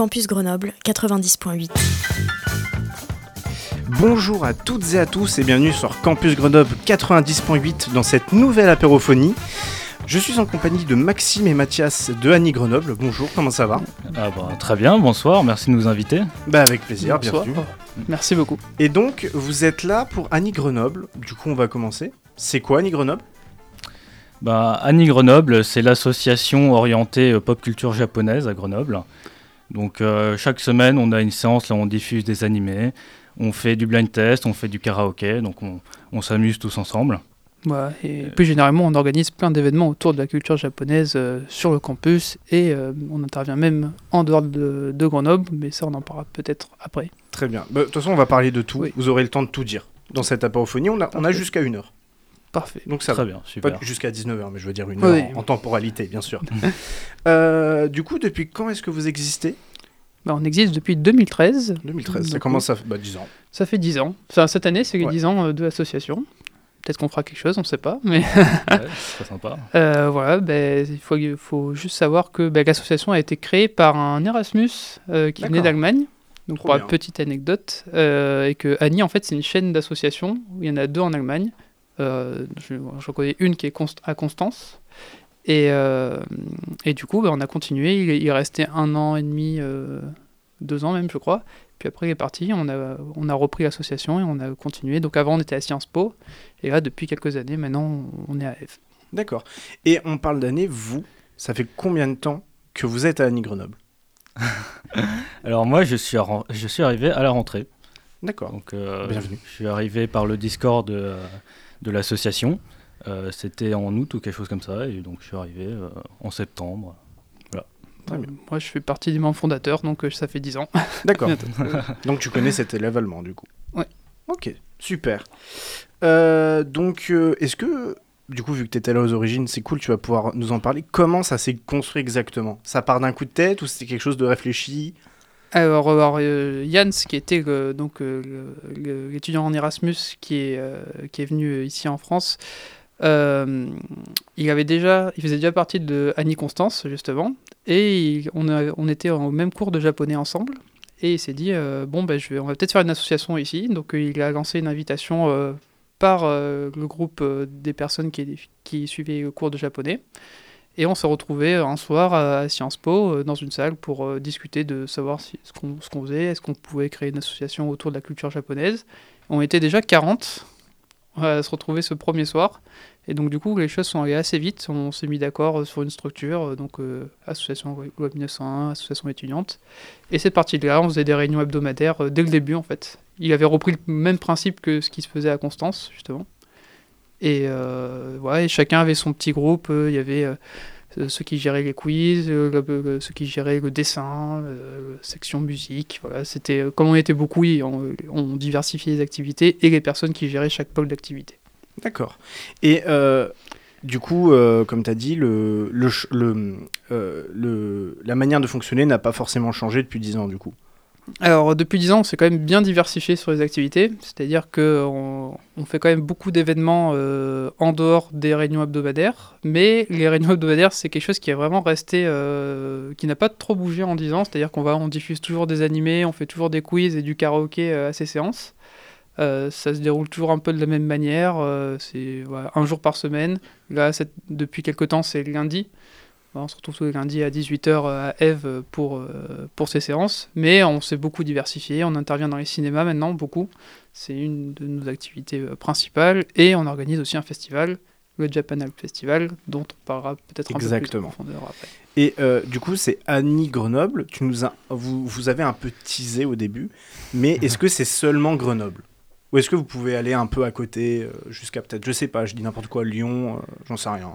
Campus Grenoble 90.8. Bonjour à toutes et à tous et bienvenue sur Campus Grenoble 90.8 dans cette nouvelle apérophonie. Je suis en compagnie de Maxime et Mathias de Annie Grenoble. Bonjour, comment ça va? Ah bah, très bien, bonsoir, merci de nous inviter. Bah avec plaisir, Bonsoir. bienvenue. Merci beaucoup. Et donc vous êtes là pour Annie Grenoble. Du coup on va commencer. C'est quoi Annie Grenoble? Bah, Annie Grenoble, c'est l'association orientée euh, pop culture japonaise à Grenoble. Donc euh, chaque semaine, on a une séance là où on diffuse des animés, on fait du blind test, on fait du karaoké, donc on, on s'amuse tous ensemble. Voilà, et plus généralement, on organise plein d'événements autour de la culture japonaise euh, sur le campus et euh, on intervient même en dehors de, de Grenoble, mais ça, on en parlera peut-être après. Très bien. Bah, De toute façon on va parler de tout. Oui. Vous aurez le temps de tout dire. Dans cette apérophonie, on a, on a Parfait. jusqu'à une heure. Parfait. Donc ça très va. bien, Pas super. jusqu'à 19h, mais je veux dire une Oui, heure oui. en, en temporalité, bien sûr. Euh, du coup, depuis quand est-ce que vous existez? Bah, on existe depuis 2013. 2013, ça commence à... Bah 10 ans. Ça fait 10 ans. Enfin, cette année, c'est les Ouais. 10 ans euh, de l'association. Peut-être qu'on fera quelque chose, on ne sait pas. Mais Ouais, très sympa. euh, voilà, ben, il faut, il faut juste savoir que ben, l'association a été créée par un Erasmus euh, qui venait d'Allemagne. Donc, Trop pour la bien. petite anecdote, euh, et que Annie, en fait, c'est une chaîne d'associations où il y en a deux en Allemagne. Euh, je, je connais une qui est const- à Constance. Et, euh, et du coup, ben, on a continué. Il, il est resté un an et demi, euh, deux ans même, je crois. Puis après, il est parti. On a, on a repris l'association et on a continué. Donc avant, on était à Sciences Po. Et là, depuis quelques années, maintenant, on est à F. D'accord. Et on parle d'année, vous, ça fait combien de temps que vous êtes à Annie Grenoble? Alors moi, je suis, je suis arrivé à la rentrée. D'accord. Donc, euh, Bienvenue. Je suis arrivé par le Discord de, euh, de l'association. Euh, C'était en août ou quelque chose comme ça, et donc je suis arrivé euh, en septembre. Très bien. Moi, je fais partie des membres fondateurs, donc euh, ça fait 10 ans. D'accord. Donc tu connais cet élève allemand, du coup Ouais. Ok, super. Euh, donc, euh, est-ce que, du coup, vu que tu étais là aux origines, c'est cool, tu vas pouvoir nous en parler. Comment ça s'est construit exactement? Ça part d'un coup de tête ou c'était quelque chose de réfléchi? Alors, alors, euh, qui était euh, donc euh, l'étudiant en Erasmus qui est, euh, qui est venu ici en France, il avait déjà, il faisait déjà partie de Annie Constance justement, et on, a- on était au même cours de japonais ensemble. Et il s'est dit bon ben je vais, on va peut-être faire une association ici. Donc il a lancé une invitation par le groupe des personnes qui, qui suivaient le cours de japonais. Et on s'est retrouvés un soir à Sciences Po euh, dans une salle pour euh, discuter de savoir ce qu'on faisait, est-ce qu'on pouvait créer une association autour de la culture japonaise. On était déjà 40 à se retrouver ce premier soir. Et donc du coup, les choses sont allées assez vite. On s'est mis d'accord euh, sur une structure, donc association Web 1901, association étudiante. Et c'est parti de là, on faisait des réunions hebdomadaires dès le début en fait. Il avait repris le même principe que ce qui se faisait à Constance, justement. Et euh, ouais, chacun avait son petit groupe. euh, Il y avait euh, ceux qui géraient les quiz, ceux qui géraient le dessin, euh, section musique. Voilà, c'était comme on était beaucoup, on, diversifiait les activités et les personnes qui géraient chaque pôle d'activité. D'accord. Et du coup, comme tu as dit, la manière de fonctionner n'a pas forcément changé depuis 10 ans, du coup? Alors depuis 10 ans, on s'est quand même bien diversifié sur les activités, c'est-à-dire qu'on on fait quand même beaucoup d'événements euh, en dehors des réunions hebdomadaires, mais les réunions hebdomadaires, c'est quelque chose qui est vraiment resté, euh, qui n'a pas trop bougé en 10 ans, c'est-à-dire qu'on on diffuse toujours des animés, on fait toujours des quiz et du karaoké euh, à ces séances. Ça se déroule toujours un peu de la même manière, c'est un jour par semaine. Là, depuis quelques temps, c'est lundi. On se retrouve tous les lundis à 18h à Eve pour, euh, pour ces séances. Mais on s'est beaucoup diversifié. On intervient dans les cinémas maintenant, beaucoup. C'est une de nos activités euh, principales. Et on organise aussi un festival, le Japan Alp Festival, dont on parlera peut-être un peu plus en Exactement. profondeur après. Et euh, du coup, c'est Annie Grenoble. Tu nous as, vous, vous avez un peu teasé au début, mais est-ce que c'est seulement Grenoble? Ou est-ce que vous pouvez aller un peu à côté, euh, jusqu'à peut-être, je sais pas, je dis n'importe quoi, Lyon, euh, j'en sais rien.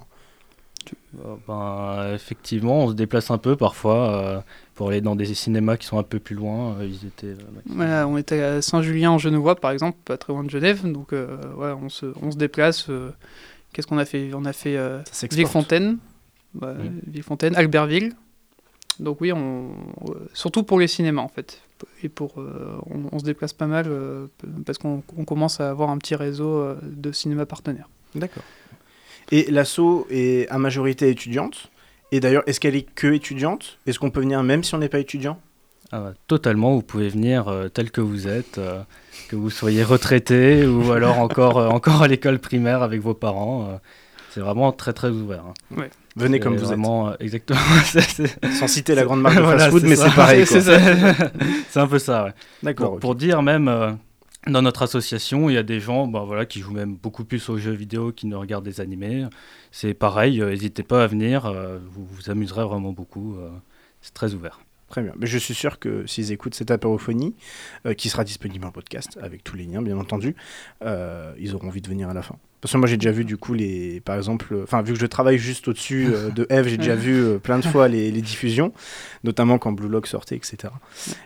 Ben, Effectivement, on se déplace un peu parfois pour aller dans des cinémas qui sont un peu plus loin, visiter. on était à Saint-Julien en Genevois, par exemple, pas très loin de Genève, donc ouais, on, se, on se déplace. Qu'est-ce qu'on a fait? On a fait Villefontaine, Villefontaine, Albertville. Donc oui, on, surtout pour les cinémas en fait. Et pour, on, se déplace pas mal parce qu'on commence à avoir un petit réseau de cinéma partenaires. D'accord. Et l'asso est à majorité étudiante. Et d'ailleurs, est-ce qu'elle est que étudiante? Est-ce qu'on peut venir même si on n'est pas étudiant? Ah Totalement, vous pouvez venir euh, tel que vous êtes, euh, que vous soyez retraité ou alors encore, euh, encore à l'école primaire avec vos parents. c'est vraiment très très ouvert. Hein. Venez comme vous êtes. Exactement. Sans citer la grande marque de fast-food, mais c'est pareil. c'est un peu ça, ouais. D'accord. Pour, pour, dire même, dans notre association, il y a des gens bah, voilà, qui jouent même beaucoup plus aux jeux vidéo qu'ils ne regardent des animés. C'est pareil, euh, n'hésitez pas à venir, euh, vous vous amuserez vraiment beaucoup. Euh, c'est très ouvert. Très bien. Mais je suis sûr que s'ils écoutent cette apérophonie, qui sera disponible en podcast, avec tous les liens bien entendu, ils auront envie de venir à la fin. Parce que moi j'ai déjà vu du coup les, par exemple, enfin vu que je travaille juste au-dessus euh, de Eve, j'ai déjà vu euh, plein de fois les, diffusions, notamment quand Blue Lock sortait, etc.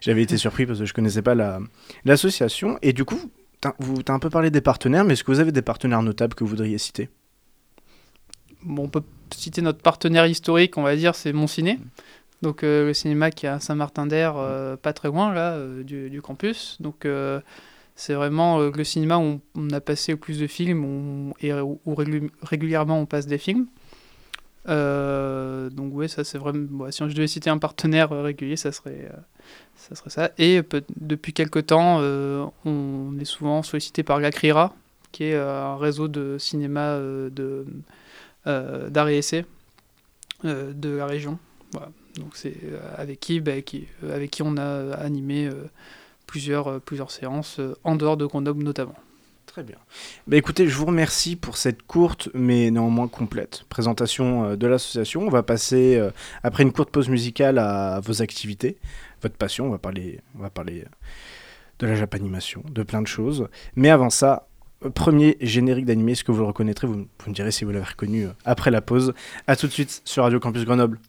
J'avais été surpris parce que je connaissais pas l'association et du coup, vous t'as un peu parlé des partenaires, mais est-ce que vous avez des partenaires notables que vous voudriez citer? Bon, On peut citer notre partenaire historique, on va dire, c'est Monciné. Donc euh, le cinéma qui est à Saint-Martin-d'Air, pas très loin là du, du, campus. Donc c'est vraiment euh, le cinéma où on, a passé le plus de films et où, régulièrement on passe des films. Euh, donc oui, c'est vraiment... si je devais citer un partenaire euh, régulier, ça serait, ça. Et depuis quelques temps, on est souvent sollicité par l'ACRIRA, qui est un réseau de cinéma d'art et essai de la région. Donc c'est avec qui, bah, qui, avec qui on a animé plusieurs, euh, séances euh, en dehors de Grenoble notamment. Très bien. Bah écoutez, je vous remercie pour cette courte mais néanmoins complète présentation euh, de l'association. On va passer, après une courte pause musicale, à vos activités, votre passion. On va parler, on va parler de la japanimation, de plein de choses. Mais avant ça, premier générique d'animé, est-ce que vous le reconnaîtrez? Vous, vous, me direz si vous l'avez reconnu après la pause. A tout de suite sur Radio Campus Grenoble.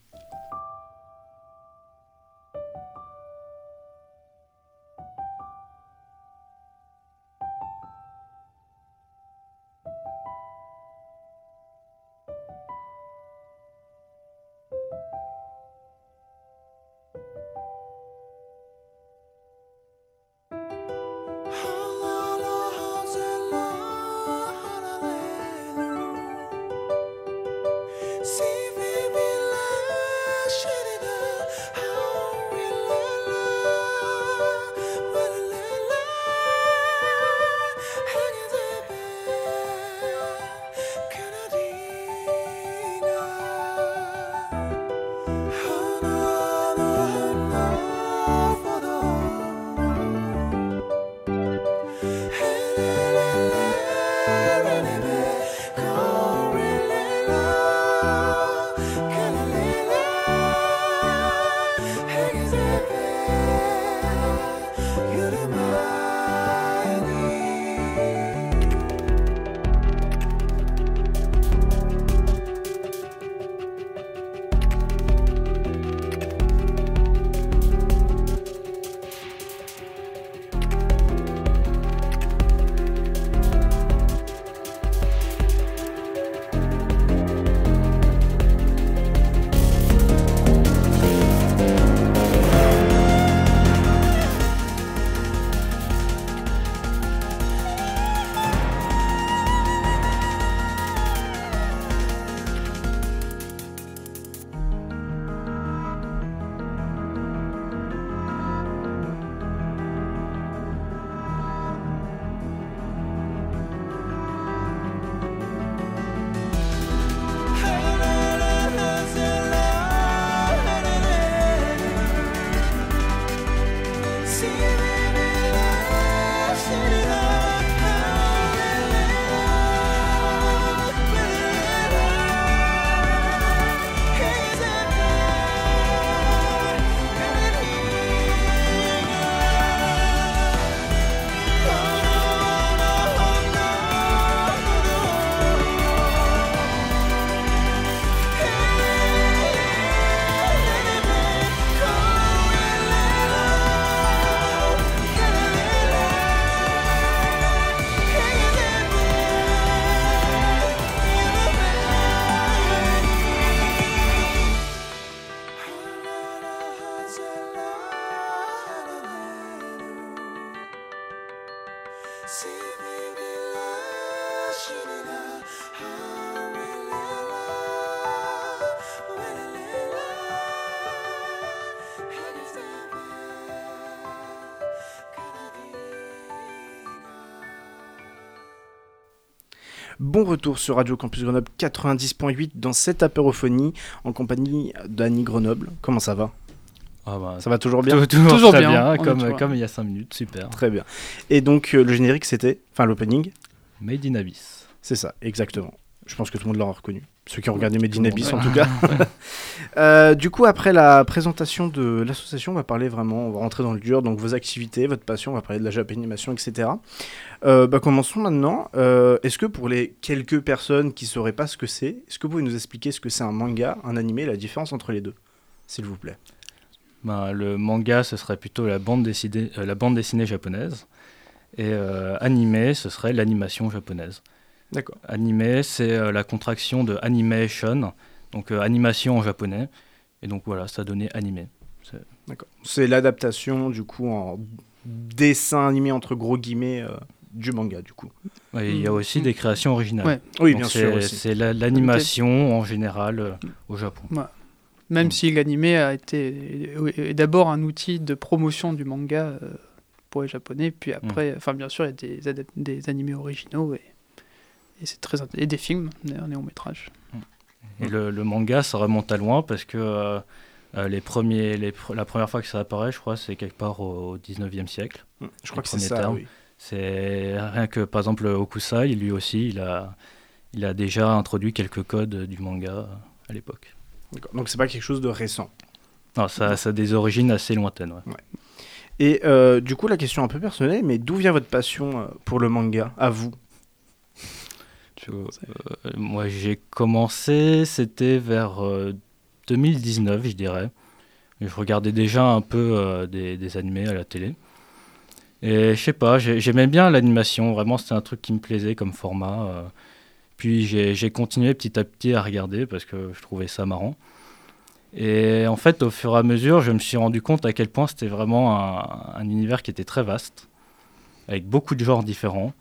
Bon retour sur Radio Campus Grenoble 90.8 dans cette apérophonie en compagnie d'Annie Grenoble. Comment ça va? Ah bah, Ça va toujours bien? Toujours, toujours très bien, comme, comme il y a 5 minutes, super. Très bien. Et donc euh, le générique c'était, enfin l'opening Made in Abyss. C'est ça, exactement. Je pense que tout le monde l'aura reconnu. Ceux qui ont regardé Made in Abyss en tout cas. Euh, du coup, après la présentation de l'association, on va parler vraiment, on va rentrer dans le dur, donc vos activités, votre passion, on va parler de la japanimation, etc. Euh, bah, commençons maintenant. Euh, est-ce que pour les quelques personnes qui ne sauraient pas ce que c'est, est-ce que vous pouvez nous expliquer ce que c'est un manga, un animé, la différence entre les deux, s'il vous plaît? Bah, Le manga, ce serait plutôt la bande dessinée, la bande dessinée japonaise, et animé, ce serait l'animation japonaise. D'accord. Animé, c'est euh, la contraction de animation, donc euh, animation en japonais. Et donc voilà, ça a donné animé. D'accord. C'est l'adaptation du coup en dessin animé entre gros guillemets euh, du manga du coup. il y a aussi des créations originales. Oui, bien sûr. C'est l'animation en général au Japon. Même mm. si l'animé a été d'abord un outil de promotion du manga pour les japonais, puis après, mm. enfin bien sûr, il y a des, des animés originaux et et c'est très et des films, des néo métrage. Et le, manga, ça remonte à loin parce que euh, euh, les premiers, les, la première fois que ça apparaît, je crois, c'est quelque part au 19e siècle. Mmh, je crois que c'est ça. Oui. C'est rien que par exemple Okusai, lui aussi, il a, il a déjà introduit quelques codes du manga à l'époque. Donc c'est pas quelque chose de récent. Non, ça, ça a des origines assez lointaines. Ouais. Et euh, du coup, la question un peu personnelle, mais d'où vient votre passion pour le manga, à vous? Euh, moi, j'ai commencé, c'était vers 2019, euh, je dirais. Je regardais déjà un peu euh, des, animés à la télé. Et je sais pas, j'aimais bien l'animation, vraiment c'était un truc qui me plaisait comme format. puis j'ai continué petit à petit à regarder parce que je trouvais ça marrant. Et en fait, au fur et à mesure, je me suis rendu compte à quel point c'était vraiment un, un, univers qui était très vaste, avec beaucoup de genres différents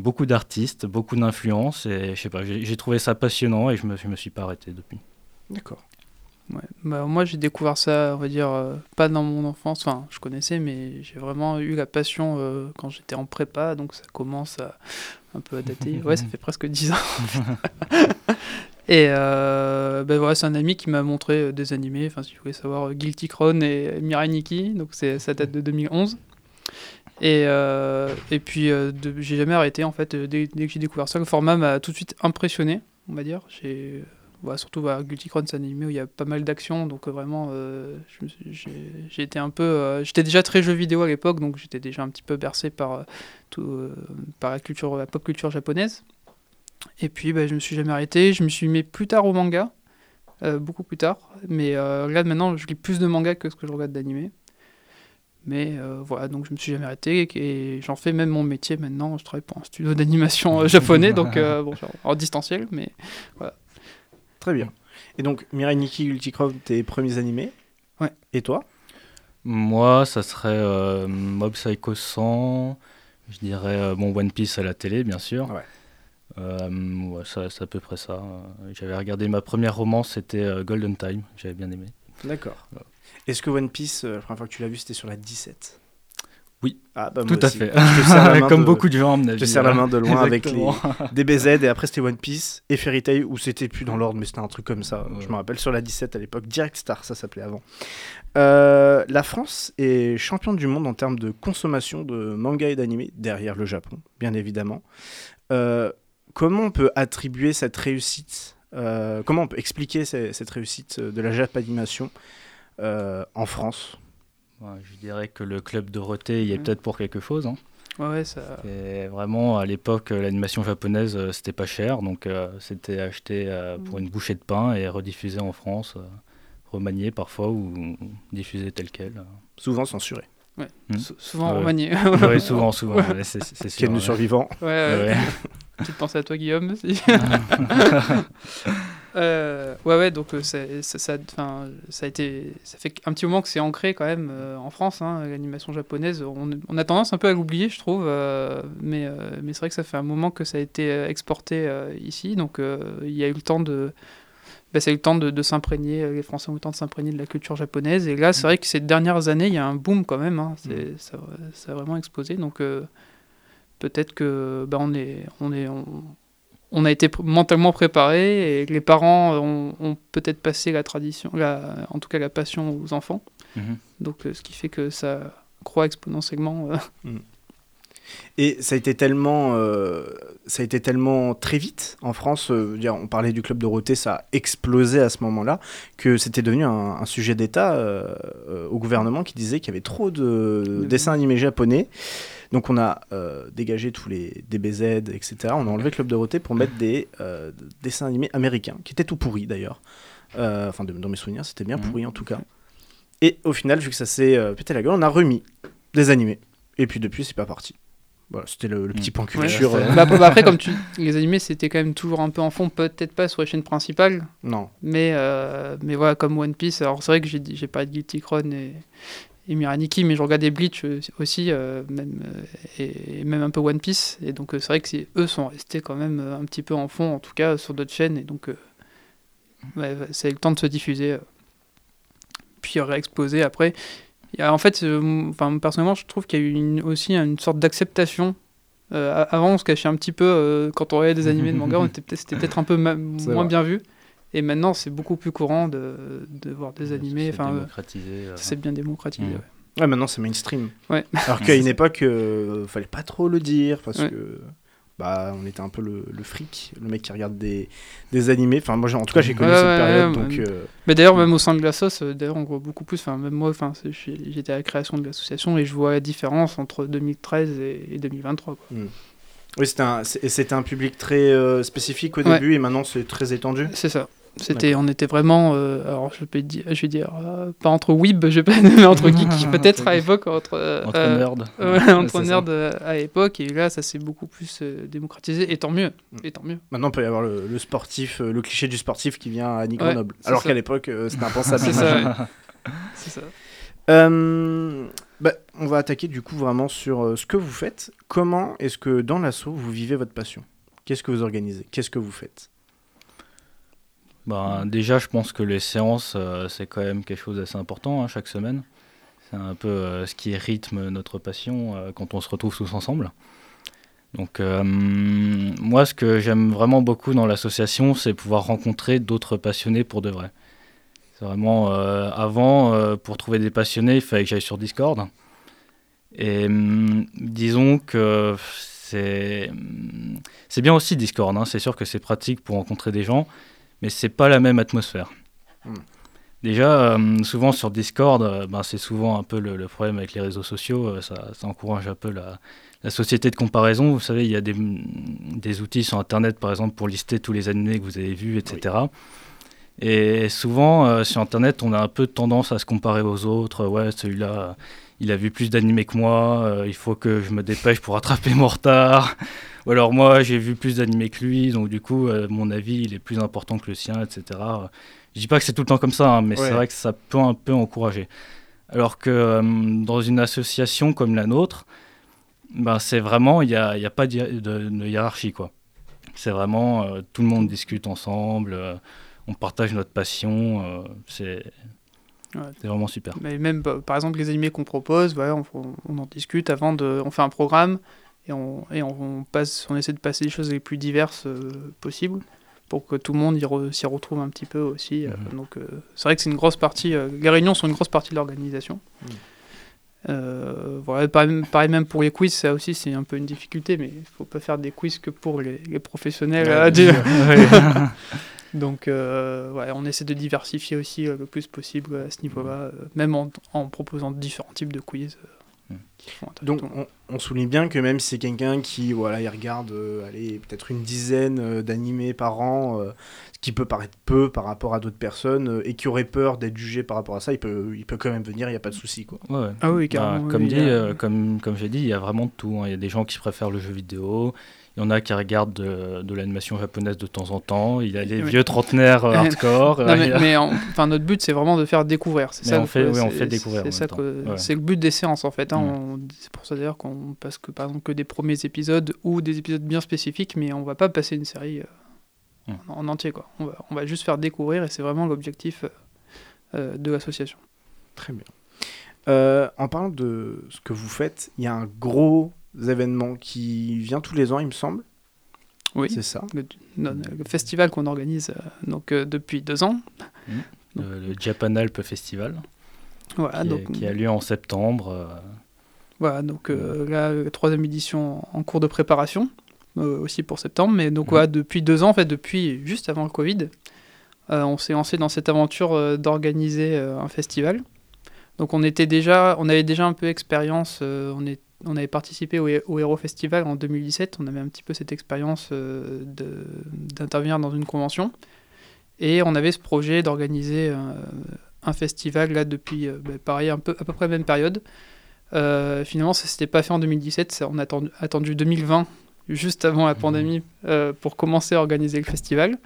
beaucoup d'artistes, beaucoup d'influences, et je sais pas, j'ai trouvé ça passionnant et je me, me suis pas arrêté depuis. D'accord. Ouais. Bah, moi, j'ai découvert ça, on va dire, euh, pas dans mon enfance, enfin, je connaissais, mais j'ai vraiment eu la passion euh, quand j'étais en prépa, donc ça commence à un peu à dater. ouais, ça fait presque 10 ans. et euh, ben voilà, c'est un ami qui m'a montré des animés, enfin, si vous voulez savoir, Guilty Crown et Mirai Nikki, donc ça date de 2011. Et, euh, et puis, euh, j'ai jamais arrêté, en fait, dès, que j'ai découvert ça. Le format m'a tout de suite impressionné, on va dire. J'ai, surtout bah, Guilty Crown, c'est un animé où il y a pas mal d'actions, donc euh, vraiment, un peu... j'étais déjà très jeu vidéo à l'époque, donc j'étais déjà un petit peu bercé par, par la, culture, la pop culture japonaise. Et puis, bah, je me suis jamais arrêté. Je me suis mis plus tard au manga, beaucoup plus tard. Mais là, maintenant, je lis plus de manga que ce que je regarde d'animé. Mais euh, voilà, donc je me suis jamais arrêté et j'en fais même mon métier maintenant. Je travaille pour un studio d'animation euh, japonais, donc euh, bon, en distanciel, mais voilà. Très bien. Et donc, Mirai Nikki Ulticroft, tes premiers animés? Ouais. Et toi? Moi, ça serait Mob Psycho 100, je dirais mon One Piece à la télé, bien sûr. Ouais. ouais c'est à peu près ça. J'avais regardé ma première romance, c'était Golden Time, j'avais bien aimé. D'accord. Est-ce que One Piece, euh, la première fois que tu l'as vu, c'était sur la 17 oui, ah, bah, tout à fait. Comme beaucoup de gens, Je te serre la main de loin avec les DBZ et après c'était One Piece et Fairy Tail où c'était plus dans l'ordre mais c'était un truc comme ça. Je me rappelle sur la 17 à l'époque, Direct Star ça s'appelait avant. Euh, la France est championne du monde en termes de consommation de manga et d'animé derrière le Japon, bien évidemment. Euh, comment on peut attribuer cette réussite Comment on peut expliquer cette réussite de la Japanimation euh, en France? Je dirais que le club Dorothée y est peut-être pour quelque chose. Hein. Ouais, ça... Vraiment, à l'époque, l'animation japonaise, euh, c'était pas cher, donc euh, c'était acheté pour une bouchée de pain et rediffusé en France, remanié parfois ou diffusé tel quel. Souvent censuré. Ouais. Hmm. Souvent remanié. oui, souvent, souvent. C'est sûr. Quel survivant. Ouais, ouais. Petite pensée à toi, Guillaume. Aussi. Euh, ouais, ouais, donc euh, ça, ça, ça, a été, ça fait un petit moment que c'est ancré quand même euh, en France, hein, l'animation japonaise. On, on, a tendance un peu à l'oublier, je trouve, mais, mais c'est vrai que ça fait un moment que ça a été exporté ici, donc il y a eu le temps de. Bah, eu le temps de, de s'imprégner, les Français ont eu le temps de s'imprégner de la culture japonaise. Et là, c'est vrai que ces dernières années, il y a un boom quand même. Hein, mm. ça, ça, a vraiment explosé. Donc peut-être que bah, on est, on est, on a été mentalement préparé et les parents ont, peut-être passé la tradition, la, en tout cas la passion aux enfants. Mhm. Donc, ce qui fait que ça croît exponentiellement. Mm. Et ça a été tellement, euh, ça a été tellement très vite en France. Euh, dire, on parlait du club Dorothée, ça a explosé à ce moment-là que c'était devenu un, sujet d'État euh, au gouvernement qui disait qu'il y avait trop de dessins animés japonais. Donc on a dégagé tous les DBZ, etc. On a enlevé Club Dorothée pour mettre des dessins animés américains, qui étaient tout pourris d'ailleurs. Enfin, dans mes souvenirs, c'était bien mmh. pourri en tout cas. Et au final, vu que ça s'est pété la gueule, on a remis des animés. Et puis depuis, c'est pas parti. Voilà, c'était le, petit mm. point culture. Euh. Bah, bah, après, comme tu, les animés, c'était quand même toujours un peu en fond, peut-être pas sur les chaînes principales. Non. Mais, euh, mais voilà, comme One Piece. Alors, c'est vrai que j'ai, j'ai pas de Guilty Crown et, et Miraniki, mais je regardais Bleach aussi, euh, même, et, même un peu One Piece. Et donc, c'est vrai que eux sont restés quand même un petit peu en fond, en tout cas, sur d'autres chaînes. Et donc, ouais, c'est le temps de se diffuser. Puis réexploser après en fait, euh, enfin, personnellement, je trouve qu'il y a eu aussi une sorte d'acceptation. Euh, avant, on se cachait un petit peu euh, quand on regardait des animés de manga, c'était peut-être un peu moins bien vu. Et maintenant, c'est beaucoup plus courant de, de voir des animés. Enfin, c'est bien démocratisé. Ouais. maintenant c'est mainstream. Ouais. Alors qu'à une époque, il fallait pas trop le dire parce que bah, on était un peu le, le, fric, le mec qui regarde des, des animés. Enfin, moi, en tout cas, j'ai connu cette période. donc, euh, Mais d'ailleurs, même au sein de la sauce, euh, d'ailleurs, on voit beaucoup plus. Enfin, même moi, enfin, j'étais à la création de l'association et je vois la différence entre 2013 et, 2023. Quoi. Hmm. Oui, c'était un, un public très euh, spécifique au début et maintenant c'est très étendu. C'est ça. C'était, on était vraiment, euh, alors je peux dire, je vais dire, euh, pas entre weeb, je pas, mais entre geeks peut-être à l'époque, entre, euh, entre nerds, entre nerds à l'époque, et là ça s'est beaucoup plus démocratisé, et tant mieux, mm. et tant mieux. Maintenant il peut y avoir le, sportif, le cliché du sportif qui vient à Nick Grenoble, alors qu'à l'époque c'était impensable. c'est ça. c'est ça. Bah, on va attaquer du coup vraiment sur ce que vous faites. Comment est-ce que dans l'assaut vous vivez votre passion? Qu'est-ce que vous organisez? Qu'est-ce que vous faites? Ben, déjà, je pense que les séances, euh, c'est quand même quelque chose d'assez important hein, chaque semaine. C'est un peu euh, ce qui rythme notre passion euh, quand on se retrouve tous ensemble. Donc, moi, ce que j'aime vraiment beaucoup dans l'association, c'est pouvoir rencontrer d'autres passionnés pour de vrai. C'est vraiment, avant, pour trouver des passionnés, il fallait que j'aille sur Discord. Et hum, disons que c'est bien aussi Discord, hein. c'est sûr que c'est pratique pour rencontrer des gens, mais c'est pas la même atmosphère. Hmm. Déjà, euh, souvent sur Discord, euh, ben, c'est souvent un peu le, problème avec les réseaux sociaux, euh, ça, encourage un peu la, société de comparaison. Vous savez, il y a des, des, outils sur Internet, par exemple, pour lister tous les animés que vous avez vus, etc. Et souvent, sur Internet, on a un peu tendance à se comparer aux autres. Ouais, celui-là, il a vu plus d'animés que moi, il faut que je me dépêche pour rattraper mon retard. Ou alors moi, j'ai vu plus d'animés que lui, donc du coup, euh, mon avis, il est plus important que le sien, etc. Je dis pas que c'est tout le temps comme ça, hein, mais c'est vrai que ça peut un peu encourager. Alors que euh, dans une association comme la nôtre, ben, c'est vraiment, il n'y a, y a, pas de, hiérarchie, quoi. C'est vraiment, euh, tout le monde discute ensemble, on partage notre passion, c'est... vraiment super. Mais même, bah, par exemple, les animés qu'on propose, on, on, en discute avant de... On fait un programme, et on, et on, passe, on essaie de passer les choses les plus diverses euh, possibles pour que tout le monde s'y retrouve un petit peu aussi. Euh, mhm. donc euh, c'est vrai que c'est une grosse partie, les réunions sont une grosse partie de l'organisation. Mhm. voilà, pareil, même pour les quiz, ça aussi c'est un peu une difficulté, mais il faut pas faire des quiz que pour les, professionnels. Donc ouais, on essaie de diversifier aussi le plus possible à ce niveau-là, même en, en, proposant différents types de quiz. Donc on, souligne bien que même si c'est quelqu'un qui voilà, il regarde euh, allez, peut-être une dizaine euh, d'animés par an, euh, ce qui peut paraître peu par rapport à d'autres personnes, et qui aurait peur d'être jugé par rapport à ça, il peut, il peut quand même venir, il n'y a pas de souci. Quoi. Ah oui, bah, comme, dit, comme, comme j'ai dit, il y a vraiment de tout. Hein. Il y a des gens qui préfèrent le jeu vidéo, il y en a qui regardent de, l'animation japonaise de temps en temps. Il y a les vieux trentenaires euh, hardcore. mais, enfin, notre but, c'est vraiment de faire découvrir. C'est ça. On fait, oui, on fait découvrir. C'est c'est le but des séances en fait. Hein. C'est pour ça d'ailleurs qu'on passe que par exemple que des premiers épisodes ou des épisodes bien spécifiques, mais on va pas passer une série euh, en, entier quoi. On va, on va, juste faire découvrir et c'est vraiment l'objectif euh, de l'association. Très bien. en parlant de ce que vous fêtes, il y a un gros événements qui vient tous les ans, il me semble. Oui, c'est ça. Le, festival qu'on organise donc, depuis deux ans. Mmh. Le, le, Japan Alp Festival. Voilà, qui, donc, est, qui, a lieu en septembre. Voilà, donc là, la troisième édition en cours de préparation, aussi pour septembre. Mais donc, mmh. voilà, depuis deux ans, en fait, depuis juste avant le Covid, on s'est lancé dans cette aventure d'organiser un festival. Donc on était déjà, on avait déjà un peu expérience. Euh, on, est, on avait participé au, au, Hero Festival en 2017. On avait un petit peu cette expérience euh, d'intervenir dans une convention. Et on avait ce projet d'organiser un, un, festival là depuis, euh, bah, pareil, un peu, à peu près la même période. finalement, ça s'était pas fait en 2017. Ça, on a attendu, attendu 2020, juste avant la pandémie, pour commencer à organiser le festival.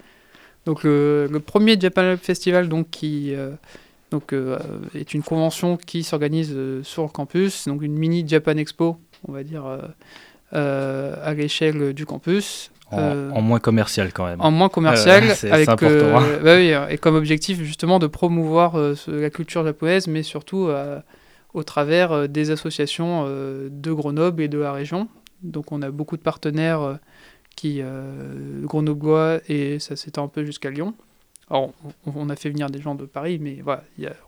Donc le, le premier Japan Festival donc, qui donc, euh, est une convention qui s'organise euh, sur le campus, donc une mini Japan Expo, on va dire, euh, à l'échelle du campus. En, en, moins commercial quand même. En moins commercial, avec, important. Hein. bah oui, et comme objectif justement de promouvoir la culture japonaise, mais surtout au travers des associations de Grenoble et de la région. Donc on a beaucoup de partenaires qui grenoblois et ça s'étend un peu jusqu'à Lyon. On a fait venir des gens de Paris, mais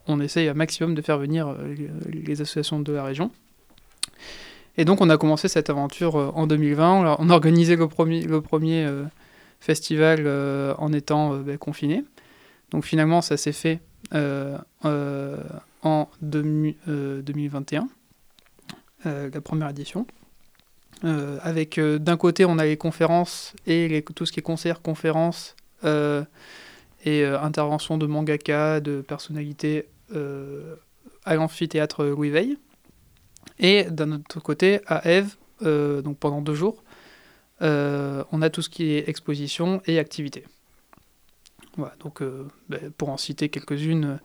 on essaye un maximum de faire venir les associations de la région. Et donc, on a commencé cette aventure en 2020. On a organisé le premier, euh, festival euh, en étant euh, bah, confiné. Donc, finalement, ça s'est fait en 2021, la première édition. avec d'un côté, on a les conférences et tout ce qui est concert, conférences et euh, intervention de mangaka, de personnalités euh, à l'amphithéâtre Louis Veil. Et d'un autre côté, à Eve, euh, donc pendant deux jours, on a tout ce qui est exposition et activité. Voilà, donc ben, pour en citer quelques-unes,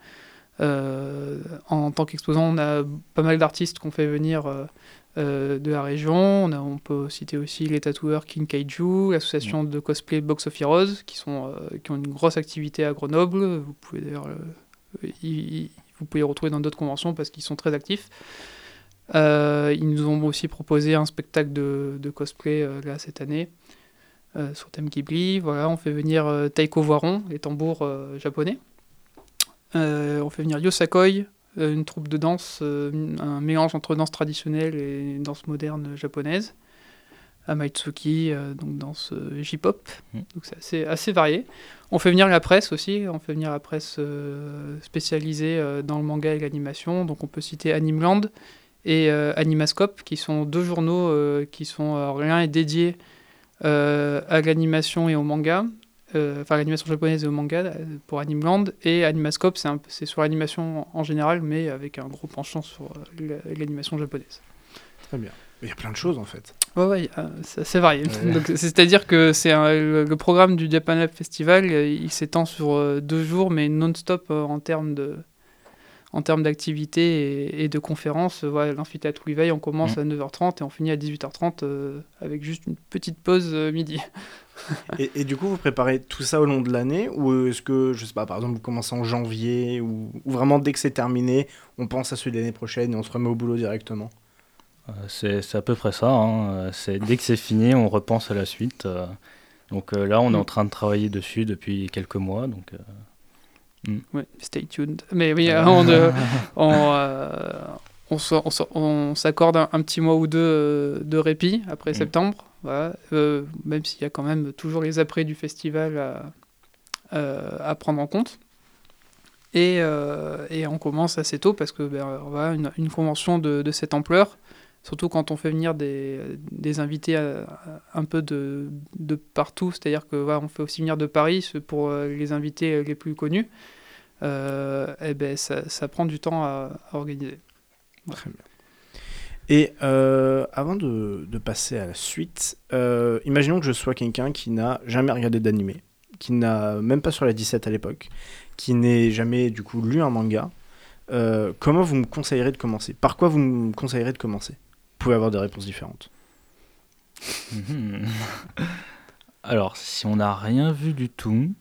en tant qu'exposant, on a pas mal d'artistes qu'on fait venir euh, de la région. On, a, on, peut citer aussi les tatoueurs King Kaiju, l'association de cosplay Box of Heroes, qui, sont, euh, qui ont une grosse activité à Grenoble. Vous pouvez d'ailleurs euh, vous pouvez les retrouver dans d'autres conventions parce qu'ils sont très actifs. ils nous ont aussi proposé un spectacle de, de cosplay là cette année sur thème Ghibli. Voilà, on fait venir Taiko Voiron, les tambours japonais. on fait venir Yosakoi, euh, une troupe de danse, euh, un mélange entre danse traditionnelle et danse moderne japonaise. Amaitsuki, euh, donc danse J-pop. Mm. Donc c'est assez, assez, varié. On fait venir la presse aussi, on fait venir la presse spécialisée dans le manga et l'animation. Donc on peut citer Animeland et Animascope, qui sont deux journaux qui sont. l'un est dédié à l'animation et au manga, euh, enfin l'animation japonaise et au manga euh, pour Animeland et Animascope c'est sur l'animation en général mais avec un gros penchant sur euh, l'animation japonaise. Très bien. Il y a plein de choses en fait. Ouais, ouais c'est varié. C'est-à-dire que c'est le, le, programme du Japan Lab Festival, il s'étend sur deux jours mais non-stop en termes de, en termes d'activité et, de conférences, voilà, l'amphithéâtre Louis on commence mmh. à 9h30 et on finit à 18h30 avec juste une petite pause midi. et, du coup, vous préparez tout ça au long de l'année ou est-ce que, je sais pas, par exemple, vous commencez en janvier ou, vraiment dès que c'est terminé, on pense à celui de l'année prochaine et on se remet au boulot directement? Euh, c'est, à peu près ça. Hein. C'est, dès que c'est fini, on repense à la suite. Euh. donc euh, là, on est en train de travailler dessus depuis quelques mois. Donc, ouais, stay tuned. Mais oui, on, on, on, s'accorde un, petit mois ou deux de répit après hmm. septembre. Euh, même s'il y a quand même toujours les après du festival à, euh, prendre en compte. Et, euh, et, on commence assez tôt parce que ben, une, convention de, cette ampleur, surtout quand on fait venir des, invités un peu de, partout, c'est-à-dire que voilà, on fait aussi venir de Paris pour les invités les plus connus, ben, ça, prend du temps à, à organiser. Très bien. Et euh, avant de, passer à la suite, euh, imaginons que je sois quelqu'un qui n'a jamais regardé d'animé, qui n'a même pas sur la 17 à l'époque, qui n'ait jamais du coup lu un manga. Euh, comment vous me conseillerez de commencer? Par quoi vous me conseillerez de commencer? Vous pouvez avoir des réponses différentes. Alors, si on n'a rien vu du tout,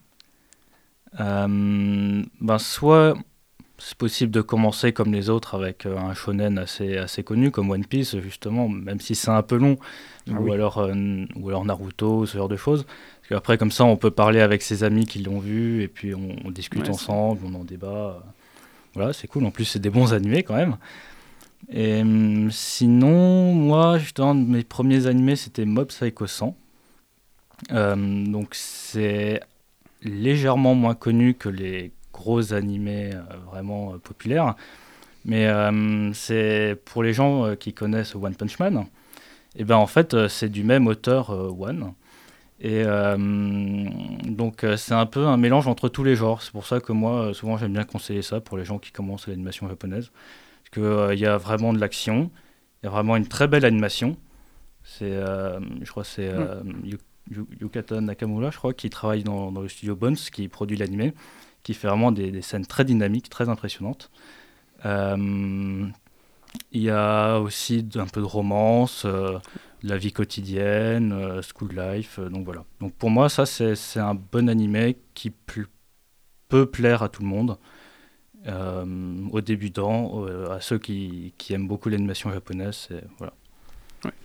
ben soit c'est possible de commencer comme les autres avec un shonen assez, assez connu comme One Piece, justement, même si c'est un peu long, ah ou, alors, ou alors Naruto, ce genre de choses. Parce qu'après, comme ça, on peut parler avec ses amis qui l'ont vu, et puis on, discute ensemble, on en débat. Voilà, c'est cool. En plus, c'est des bons animés quand même. Et hum, sinon, moi, justement, mes premiers animés, c'était Mob Psycho 100. Euh, donc, c'est légèrement moins connu que les gros animés euh, vraiment euh, populaires. Mais c'est pour les gens qui connaissent One Punch Man, et ben en fait, c'est du même auteur One. Et donc, c'est un peu un mélange entre tous les genres. C'est pour ça que moi, souvent, j'aime bien conseiller ça pour les gens qui commencent l'animation japonaise qu'il euh, y a vraiment de l'action, il y a vraiment une très belle animation. C'est, euh, je crois, c'est euh, Yukata Nakamura, je crois, qui travaille dans, le studio Bones, qui produit l'animé, qui fait vraiment des, scènes très dynamiques, très impressionnantes. il y a aussi un peu de romance, de la vie quotidienne, school life, donc voilà. Donc pour moi, ça c'est un bon animé qui peut plaire à tout le monde. Euh, aux débutants, à ceux qui, qui aiment beaucoup l'animation japonaise. Voilà.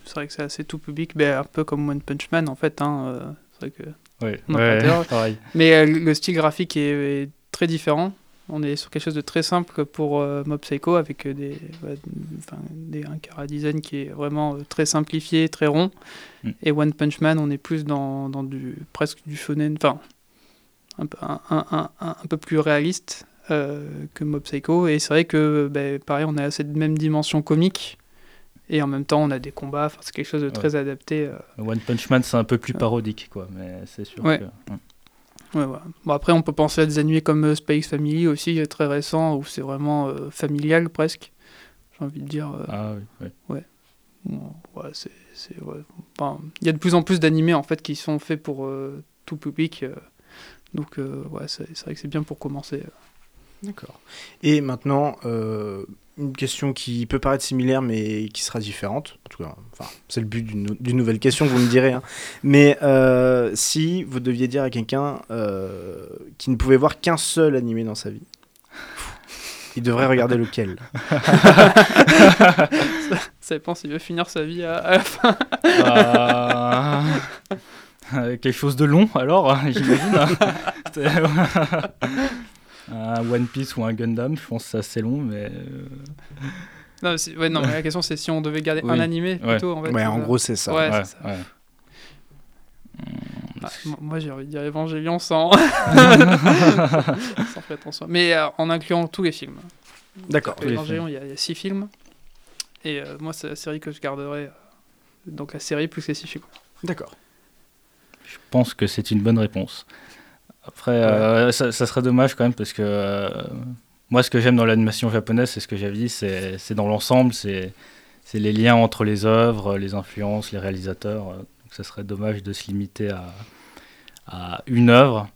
c'est vrai que c'est assez tout public, mais un peu comme One Punch Man en fait. Hein, euh, c'est vrai que ouais, Mais euh, le style graphique est, très différent. On est sur quelque chose de très simple pour Mob Psycho avec des, des, un cara design qui est vraiment très simplifié, très rond. Mm. Et One Punch Man, on est plus dans, dans du, presque du shonen, enfin un, un, un, un, peu plus réaliste euh, que Mob Psycho. Et c'est vrai que, bah, pareil, on a cette même dimension comique. Et en même temps, on a des combats. c'est quelque chose de très adapté. Euh. One Punch Man, c'est un peu plus parodique, quoi. Mais c'est sûr ouais. Ouais, bon, après, on peut penser à des animés comme euh, Space Family aussi, très récent, où c'est vraiment familial presque. J'ai envie de dire. ah oui, ouais. ouais. c'est, il y a de plus en plus d'animés en fait qui sont faits pour tout public. donc, ouais, c'est vrai que c'est bien pour commencer. D'accord. Et maintenant, euh, une question qui peut paraître similaire, mais qui sera différente. En tout cas, enfin, c'est le but d'une nouvelle question, vous me direz. Hein. Mais euh, si vous deviez dire à quelqu'un euh, qui ne pouvait voir qu'un seul animé dans sa vie, il devrait regarder lequel? Ça dépend s'il veut finir sa vie à, la fin. quelque chose de long, alors, j'imagine. un One Piece ou un Gundam, je pense que c'est assez long, mais. Euh, non, ouais, non, mais la question c'est si on devait garder un animé plutôt. En, fait, ouais, en gros, c'est ça. Ouais, ouais, ça. Ah, moi j'ai envie de dire Évangélion sans, sans prétention. Mais euh, en incluant tous les films. D'accord. Évangélion, il y, a six films. Et euh, moi, c'est la série que je garderai. donc la série plus les six films. D'accord. Je pense que c'est une bonne réponse. Après, euh, ça, serait dommage quand même parce que euh, moi, ce que j'aime dans l'animation japonaise, c'est ce que j'avais dit, c'est dans l'ensemble, c'est les liens entre les œuvres, les influences, les réalisateurs. Donc, ça serait dommage de se limiter à, à une œuvre.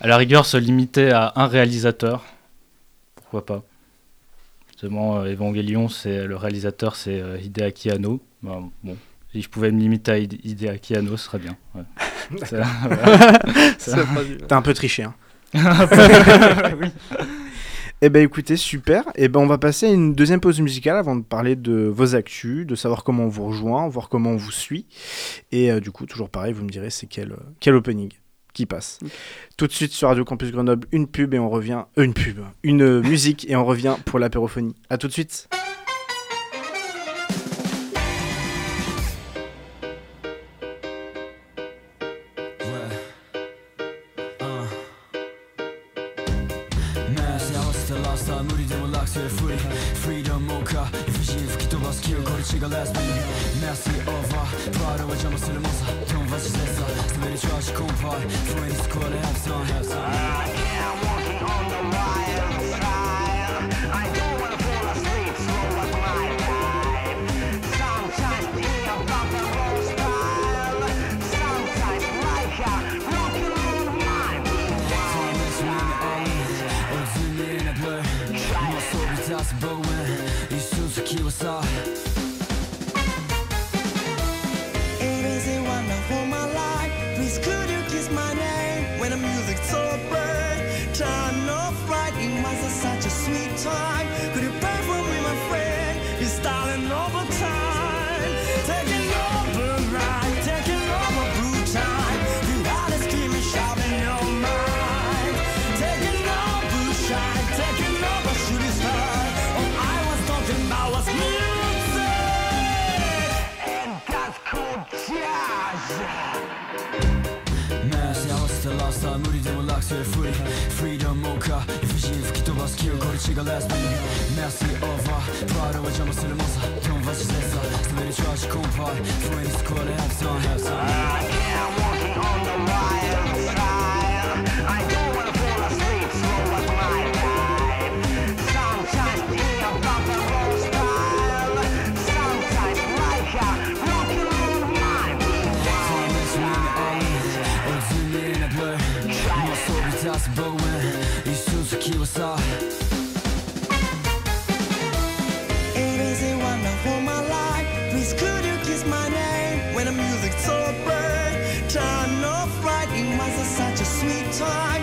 À la rigueur, se limiter à un réalisateur, pourquoi pas. Justement, euh, Evangelion, c'est le réalisateur, c'est Hideaki Anno. bon, si je pouvais me limiter à Hideaki Anno, ce serait bien. Ouais. T'as un peu triché. Hein. oui. Eh ben écoutez, super. Et eh ben on va passer à une deuxième pause musicale avant de parler de vos actus, de savoir comment on vous rejoint, voir comment on vous suit. Et euh, du coup, toujours pareil, vous me direz c'est quel, quel opening qui passe. Tout de suite sur Radio Campus Grenoble, une pub et on revient. Euh, une pub, une musique et on revient pour l'apérophonie. À tout de suite. スター無理でも楽性フリーフリーダムもか理不尽吹き飛ばす気をこれ違うレスビーメッシーオーバープライドを邪魔する猛者ドンバシセッサー滑り調子コンパイフレに救われヘプソンヘプソン I am walking on the wild side I guitar. It is a wonderful my life. Please could you kiss my name when the music's over? Turn off light. It was such a sweet time.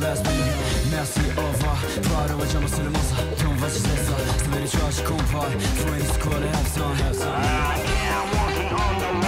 Läs min messy ova Para och jag måste limosa Kan vara så stressad Så en skål i hälsan I am walking on the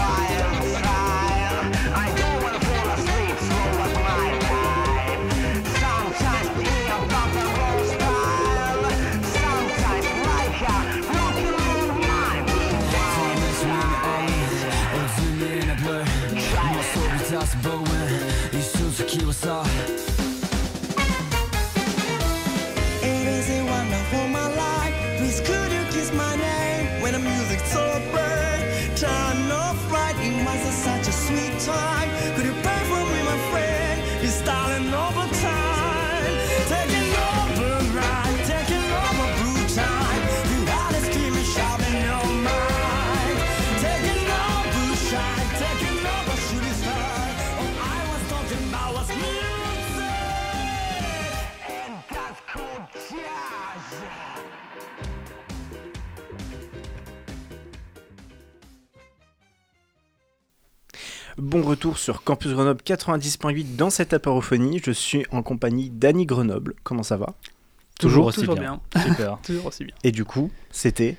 Bon retour sur Campus Grenoble 90.8 dans cette apérophonie. Je suis en compagnie d'Annie Grenoble. Comment ça va? Toujours, aussi bien. Super. toujours aussi bien. Et du coup, c'était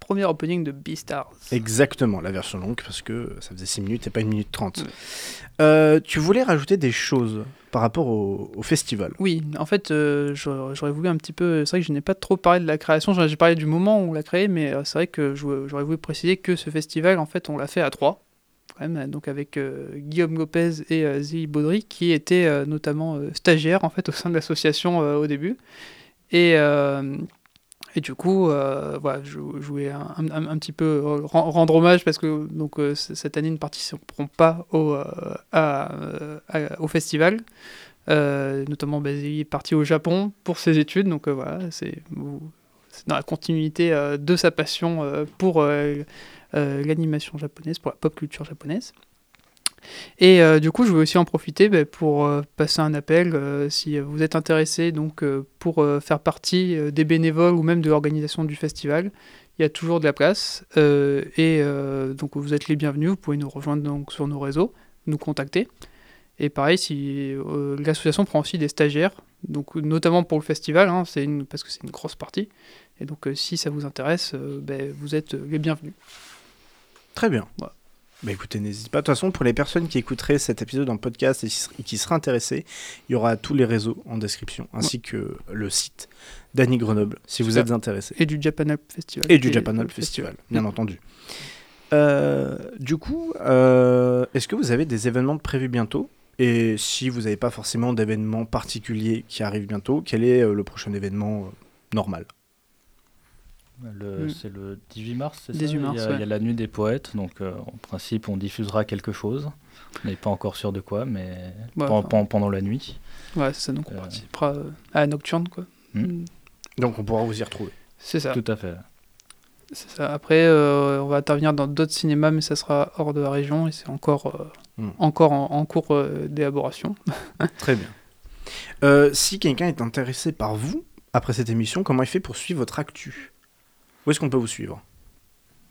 Premier opening de Beastars. Exactement, la version longue parce que ça faisait 6 minutes et pas 1 minute 30. Euh, tu voulais rajouter des choses par rapport au, festival? Oui, en fait, euh, j'aurais voulu un petit peu. C'est vrai que je n'ai pas trop parlé de la création, j'ai parlé du moment où on l'a créé, mais euh, c'est vrai que j'aurais voulu préciser que ce festival, en fait, on l'a fait à 3. Donc avec euh, Guillaume Lopez et euh, Zélie Baudry, qui étaient euh, notamment stagiaires en fait au sein de l'association au début. Et, et du coup, voilà, je, je voulais un, petit peu ren- rendre hommage parce que donc, cette année, ils ne participeront pas au, au festival. Notamment, bah, est parti au Japon pour ses études, donc voilà, c'est dans la continuité de sa passion pour l'animation japonaise, pour la pop culture japonaise. Et euh, du coup, je vais aussi en profiter bah, pour euh, passer un appel euh, si vous êtes intéressé donc euh, pour euh, faire partie euh, des bénévoles ou même de l'organisation du festival. Il y a toujours de la place euh, et euh, donc vous êtes les bienvenus. Vous pouvez nous rejoindre donc sur nos réseaux, nous contacter. Et pareil, si euh, l'association prend aussi des stagiaires, donc notamment pour le festival, hein, c'est parce que c'est une grosse partie. Et donc euh, si ça vous intéresse, euh, ben, vous êtes euh, les bienvenus. Très bien. Voilà. Bah écoutez, n'hésitez pas. De toute façon, pour les personnes qui écouteraient cet épisode en podcast et qui ser- qui seraient intéressées, il y aura tous les réseaux en description, ainsi que le site d'Annie Grenoble, si vous êtes intéressés. Et du Japan Alp Festival. Et du Japan Alp Festival, festival. bien entendu. Euh, du coup, euh, est-ce que vous avez des événements prévus bientôt? Et si vous n'avez pas forcément d'événements particuliers qui arrivent bientôt, quel est euh, le prochain événement normal? Le- Mm. C'est le 18 mars, c'est ça 18 mars, il, y a, ouais. il y a la nuit des poètes, donc euh, en principe on diffusera quelque chose. On n'est pas encore sûr de quoi, mais Ouais, enfin. pendant la nuit. Ouais, c'est ça, donc on Euh. participera euh, à la Nocturne, quoi. Hmm. Mm. Donc on pourra vous y retrouver. C'est ça. Tout à fait. C'est ça. Après, euh, on va intervenir dans d'autres cinémas, mais ça sera hors de la région et c'est encore, encore en, en cours euh, d'élaboration. Très bien. Euh, si quelqu'un est intéressé par vous, après cette émission, comment il fait pour suivre votre actu? Où est-ce qu'on peut vous suivre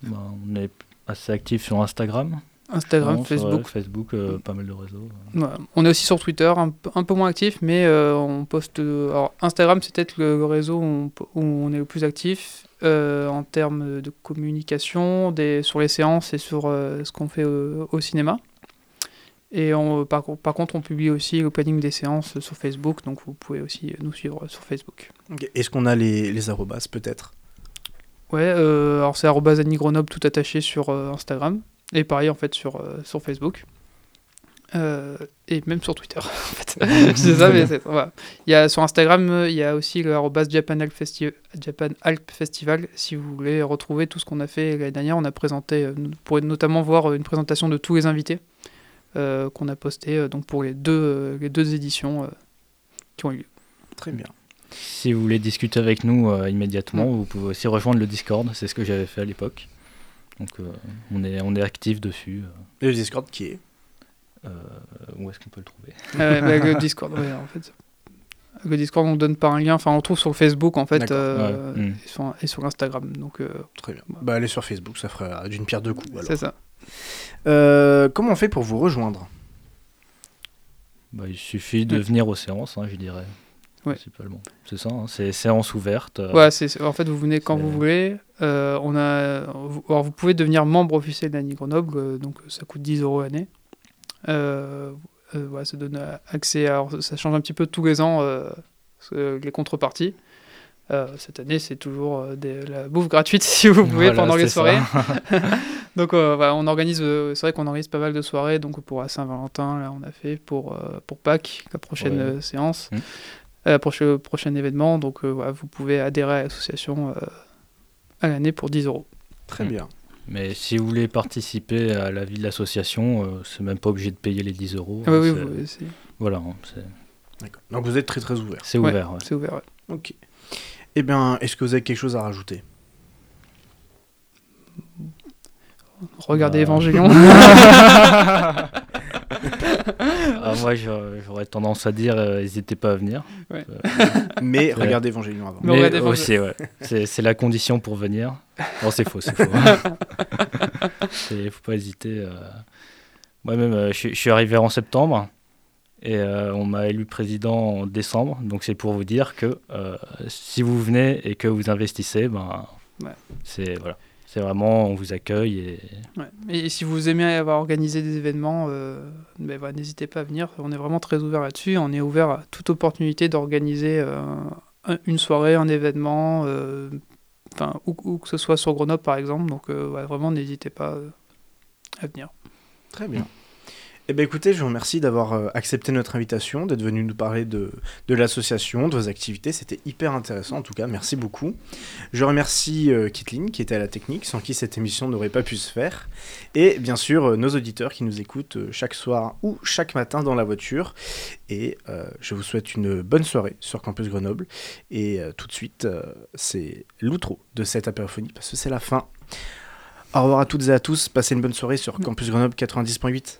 Ben, on est assez actif sur Instagram. Instagram, Non, sur, Facebook. euh, Facebook, euh, pas mal de réseaux. Ouais. On est aussi sur Twitter, un, peu- un peu moins actif, mais euh, on poste. euh, alors, Instagram, c'est peut-être le, le réseau où on, po- où on est le plus actif euh, en termes de communication, des, sur les séances et sur euh, ce qu'on fait au, au cinéma. Et on, par, co- par contre, on publie aussi le planning des séances sur Facebook, donc vous pouvez aussi nous suivre sur Facebook. Ok. Est-ce qu'on a les, les arrobas peut-être? Ouais, euh, alors c'est Grenoble tout attaché sur euh, Instagram. Et pareil en fait sur, euh, sur Facebook. Euh, et même sur Twitter. en fait. c'est ça, mais c'est- voilà. Il y a, sur Instagram, il y a aussi le Japan Alp, Festi- Japan Alp Festival. Si vous voulez retrouver tout ce qu'on a fait l'année dernière, on a présenté, vous pourrez notamment voir une présentation de tous les invités euh, qu'on a posté donc pour les deux, les deux éditions euh, qui ont eu lieu. Très bien. Si vous voulez discuter avec nous euh, immédiatement, Mm. vous pouvez aussi rejoindre le Discord. C'est ce que j'avais fait à l'époque. Donc euh, on est on est actif dessus. Et le Discord qui est Euh, où est-ce qu'on peut le trouver? Euh, bah, le Discord, ouais, en fait. Le Discord, on donne pas un lien, enfin, on le trouve sur Facebook, en fait, euh, Ouais. Mm. et, sur, et sur Instagram. Donc, euh, Très bien. Bah allez sur Facebook, ça fera d'une pierre deux coups. c'est ça. Euh, comment on fait pour vous rejoindre? Bah, Il suffit de venir aux séances, hein, je dirais. Ouais. Principalement. C'est ça, hein, c'est séance ouverte. euh, Ouais, c'est, en fait, vous venez quand vous voulez. Euh, on a, vous- alors, vous pouvez devenir membre officiel d'Annie Grenoble, euh, donc ça coûte 10 euros l'année. Voilà, ça donne accès, à, alors, ça change un petit peu tous les ans les contreparties. Cette année, c'est toujours des- la bouffe gratuite si vous pouvez voilà, pendant les soirées. donc voilà, on organise, c'est vrai qu'on organise pas mal de soirées. Donc pour Saint-Valentin, là, on a fait pour pour Pâques la prochaine Ouais. séance, Mm. Euh, prochain prochain événement. Donc euh, voilà, vous pouvez adhérer à l'association euh, à l'année pour 10 euros. Très Mm. bien. Mais si vous voulez participer à la vie de l'association, euh, c'est même pas obligé de payer les 10 euros. Ah hein, oui, Voilà, hein, D'accord. Donc vous êtes très très ouvert. c'est ouvert. ouais. c'est ouvert. ouais. Ok. Eh bien, est-ce que vous avez quelque chose à rajouter? Regardez Bah. Évangélion. Ah, moi, j'aurais tendance à dire, euh, n'hésitez pas à venir. Mais Ouais. regardez Évangélion avant. Mais Mais aussi, ouais. C'est c'est la condition pour venir. Non, c'est faux, c'est faux. Il faut pas hésiter. euh. Moi-même, euh, je, suis- je suis arrivé en septembre et euh, on m'a élu président en décembre. Donc c'est pour vous dire que euh, si vous venez et que vous investissez, ben, Ouais. c'est voilà. C'est vraiment, on vous accueille et Ouais. Et si vous aimez avoir organisé des événements, euh, ben voilà, n'hésitez pas à venir. On est vraiment très ouvert là-dessus. On est ouvert à toute opportunité d'organiser euh, un- une soirée, un événement, euh, enfin, où, où que ce soit sur Grenoble par exemple. Donc euh, ouais, vraiment, n'hésitez pas à venir. Très bien. Eh bien écoutez, je vous remercie d'avoir euh, accepté notre invitation, d'être venu nous parler de, de l'association, de vos activités. C'était hyper intéressant en tout cas, merci beaucoup. Je remercie euh, Kitline qui était à la technique, sans qui cette émission n'aurait pas pu se faire. Et bien sûr euh, nos auditeurs qui nous écoutent euh, chaque soir ou chaque matin dans la voiture. Et je vous souhaite une bonne soirée sur Campus Grenoble. Et tout de suite, c'est l'outro de cette apérophonie parce que c'est la fin. Au revoir à toutes et à tous, passez une bonne soirée sur Campus Grenoble 90.8.